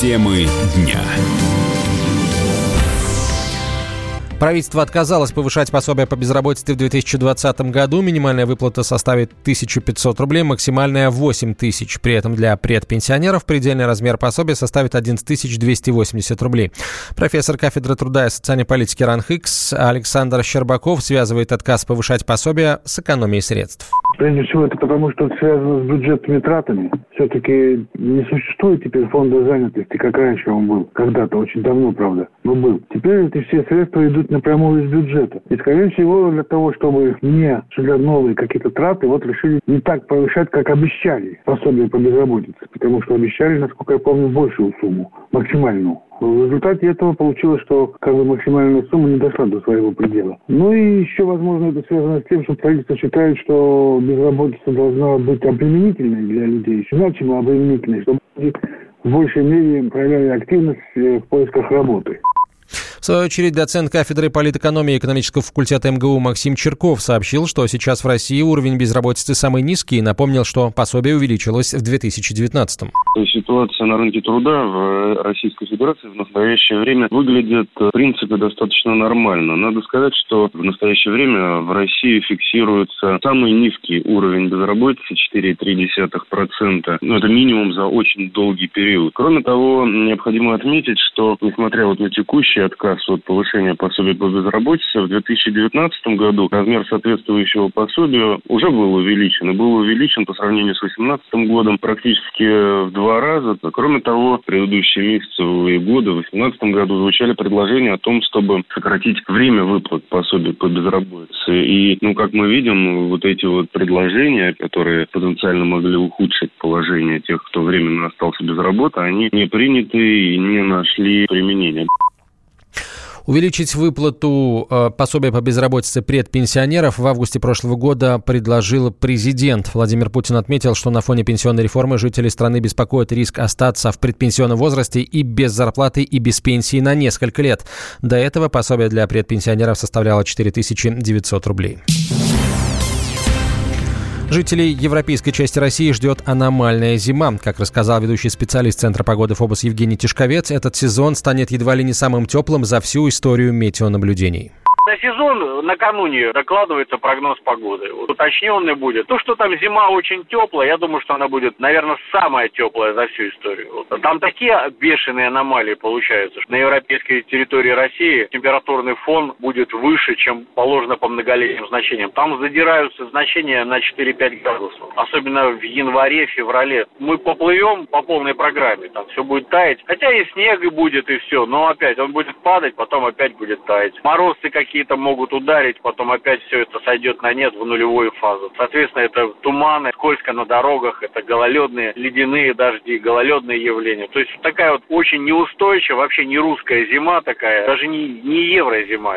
Темы дня. Правительство отказалось повышать пособие по безработице в 2020 году. Минимальная выплата составит 1500 рублей, максимальная 8 тысяч. При этом для предпенсионеров предельный размер пособия составит 11 280 рублей. Профессор кафедры труда и социальной политики РАНХИКС Александр Щербаков связывает отказ повышать пособие с экономией средств. Прежде всего, это потому, что это связано с бюджетными тратами. Все-таки не существует теперь фонда занятости, как раньше он был. Когда-то, очень давно, правда, но был. Теперь эти все средства идут напрямую из бюджета. И, скорее всего, для того, чтобы не осуществлять новые какие-то траты, вот решили не так повышать, как обещали пособие по безработице. Потому что обещали, насколько я помню, большую сумму, максимальную. В результате этого получилось, что как бы максимальная сумма не дошла до своего предела. Ну и еще, возможно, это связано с тем, что правительство считает, что безработица должна быть обременительной для людей, значимо обременительной, чтобы люди в большей мере проявляли активность э, в поисках работы. Свою очередь, доцент кафедры политэкономии и экономического факультета МГУ Максим Черков сообщил, что сейчас в России уровень безработицы самый низкий и напомнил, что пособие увеличилось в 2019 Ситуация на рынке труда в Российской Федерации в настоящее время выглядит, в принципе, достаточно нормально. Надо сказать, что в настоящее время в России фиксируется самый низкий уровень безработицы 4,3%. Ну, это минимум за очень долгий период. Кроме того, необходимо отметить, что, несмотря вот на текущий отказ отказ от повышения пособия по безработице, в 2019 году размер соответствующего пособия уже был увеличен. И был увеличен по сравнению с 2018 годом практически в два раза. Кроме того, в предыдущие месяцы и годы, в 2018 году звучали предложения о том, чтобы сократить время выплат пособия по безработице. И, ну, как мы видим, вот эти вот предложения, которые потенциально могли ухудшить положение тех, кто временно остался без работы, они не приняты и не нашли применения. Увеличить выплату э, пособия по безработице предпенсионеров в августе прошлого года предложил президент. Владимир Путин отметил, что на фоне пенсионной реформы жители страны беспокоит риск остаться в предпенсионном возрасте и без зарплаты, и без пенсии на несколько лет. До этого пособие для предпенсионеров составляло 4900 рублей. Жителей европейской части России ждет аномальная зима. Как рассказал ведущий специалист Центра погоды ФОБОС Евгений Тишковец, этот сезон станет едва ли не самым теплым за всю историю метеонаблюдений. На сезон накануне докладывается прогноз погоды. Вот, уточненный будет. То, что там зима очень теплая, я думаю, что она будет, наверное, самая теплая за всю историю. Там такие бешеные аномалии получаются, что на европейской территории России температурный фон будет выше, чем положено по многолетним значениям. Там задираются значения на 4-5 градусов. Особенно в январе, феврале. Мы поплывем по полной программе. Там все будет таять. Хотя и снег и будет, и все. Но опять он будет падать, потом опять будет таять. Морозы какие какие-то могут ударить, потом опять все это сойдет на нет в нулевую фазу. Соответственно, это туманы, скользко на дорогах, это гололедные ледяные дожди, гололедные явления. То есть такая вот очень неустойчивая, вообще не русская зима такая, даже не, не еврозима.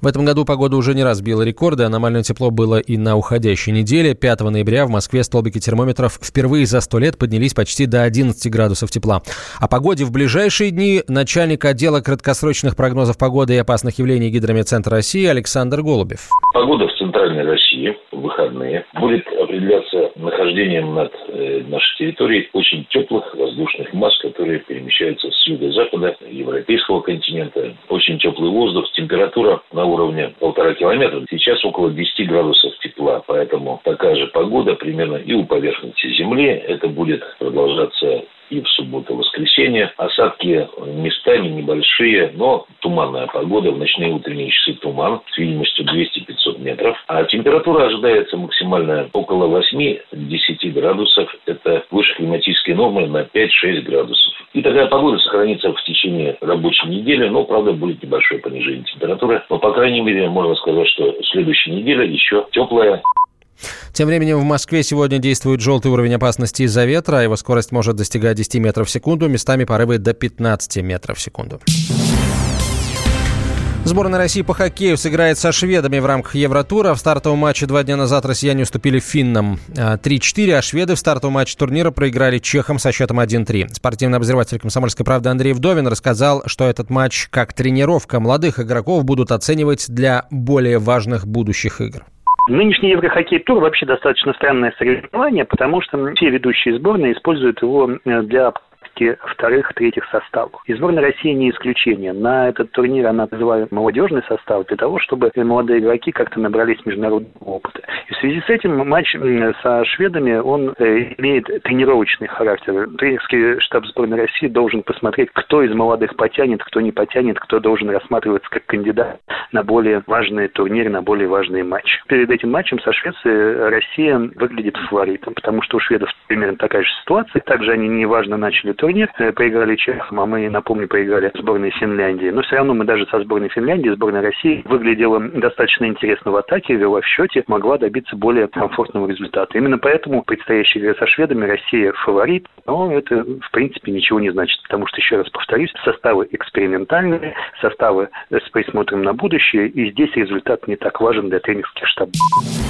В этом году погода уже не раз била рекорды. Аномальное тепло было и на уходящей неделе. 5 ноября в Москве столбики термометров впервые за 100 лет поднялись почти до 11 градусов тепла. О погоде в ближайшие дни начальник отдела краткосрочных прогнозов погоды и опасных явлений Гидрометцентра России Александр Голубев. Погода в центральной России выходные будет определяться нахождением над э, нашей территорией очень теплых воздушных масс, которые перемещаются с юга-запада европейского континента. Очень теплый воздух, температура на уровне полтора километра. Сейчас около 10 градусов тепла, поэтому такая же погода примерно и у поверхности Земли. Это будет продолжаться и в субботу, воскресенье. Осадки местами небольшие, но туманная погода. В ночные утренние часы туман с видимостью 200-500 метров. А температура ожидается максимальная около 8-10 градусов. Это выше климатической нормы на 5-6 градусов. И такая погода сохранится в течение рабочей недели, но, правда, будет небольшое понижение температуры. Но, по крайней мере, можно сказать, что следующая неделя еще теплая. Тем временем в Москве сегодня действует желтый уровень опасности из-за ветра. Его скорость может достигать 10 метров в секунду, местами порывы до 15 метров в секунду. Сборная России по хоккею сыграет со шведами в рамках Евротура. В стартовом матче два дня назад россияне уступили финнам 3-4, а шведы в стартовом матче турнира проиграли чехам со счетом 1-3. Спортивный обозреватель «Комсомольской правды» Андрей Вдовин рассказал, что этот матч как тренировка молодых игроков будут оценивать для более важных будущих игр. Нынешний Еврохоккей тур вообще достаточно странное соревнование, потому что все ведущие сборные используют его э, для практически вторых, третьих составов. И сборная России не исключение. На этот турнир она называет молодежный состав для того, чтобы молодые игроки как-то набрались международного опыта. И в связи с этим матч со шведами, он э, имеет тренировочный характер. Тренерский штаб сборной России должен посмотреть, кто из молодых потянет, кто не потянет, кто должен рассматриваться как кандидат на более важные турниры, на более важные матчи. Перед этим матчем со Швецией Россия выглядит фаворитом, потому что у шведов примерно такая же ситуация. Также они неважно начали турнир, э, проиграли Чехам, а мы, напомню, проиграли сборной Финляндии. Но все равно мы даже со сборной Финляндии, сборной России выглядела достаточно интересно в атаке, вела в счете, могла добиться более комфортного результата. Именно поэтому предстоящая игра со шведами Россия фаворит, но это в принципе ничего не значит, потому что, еще раз повторюсь, составы экспериментальные, составы с присмотром на будущее, и здесь результат не так важен для тренерских штабов.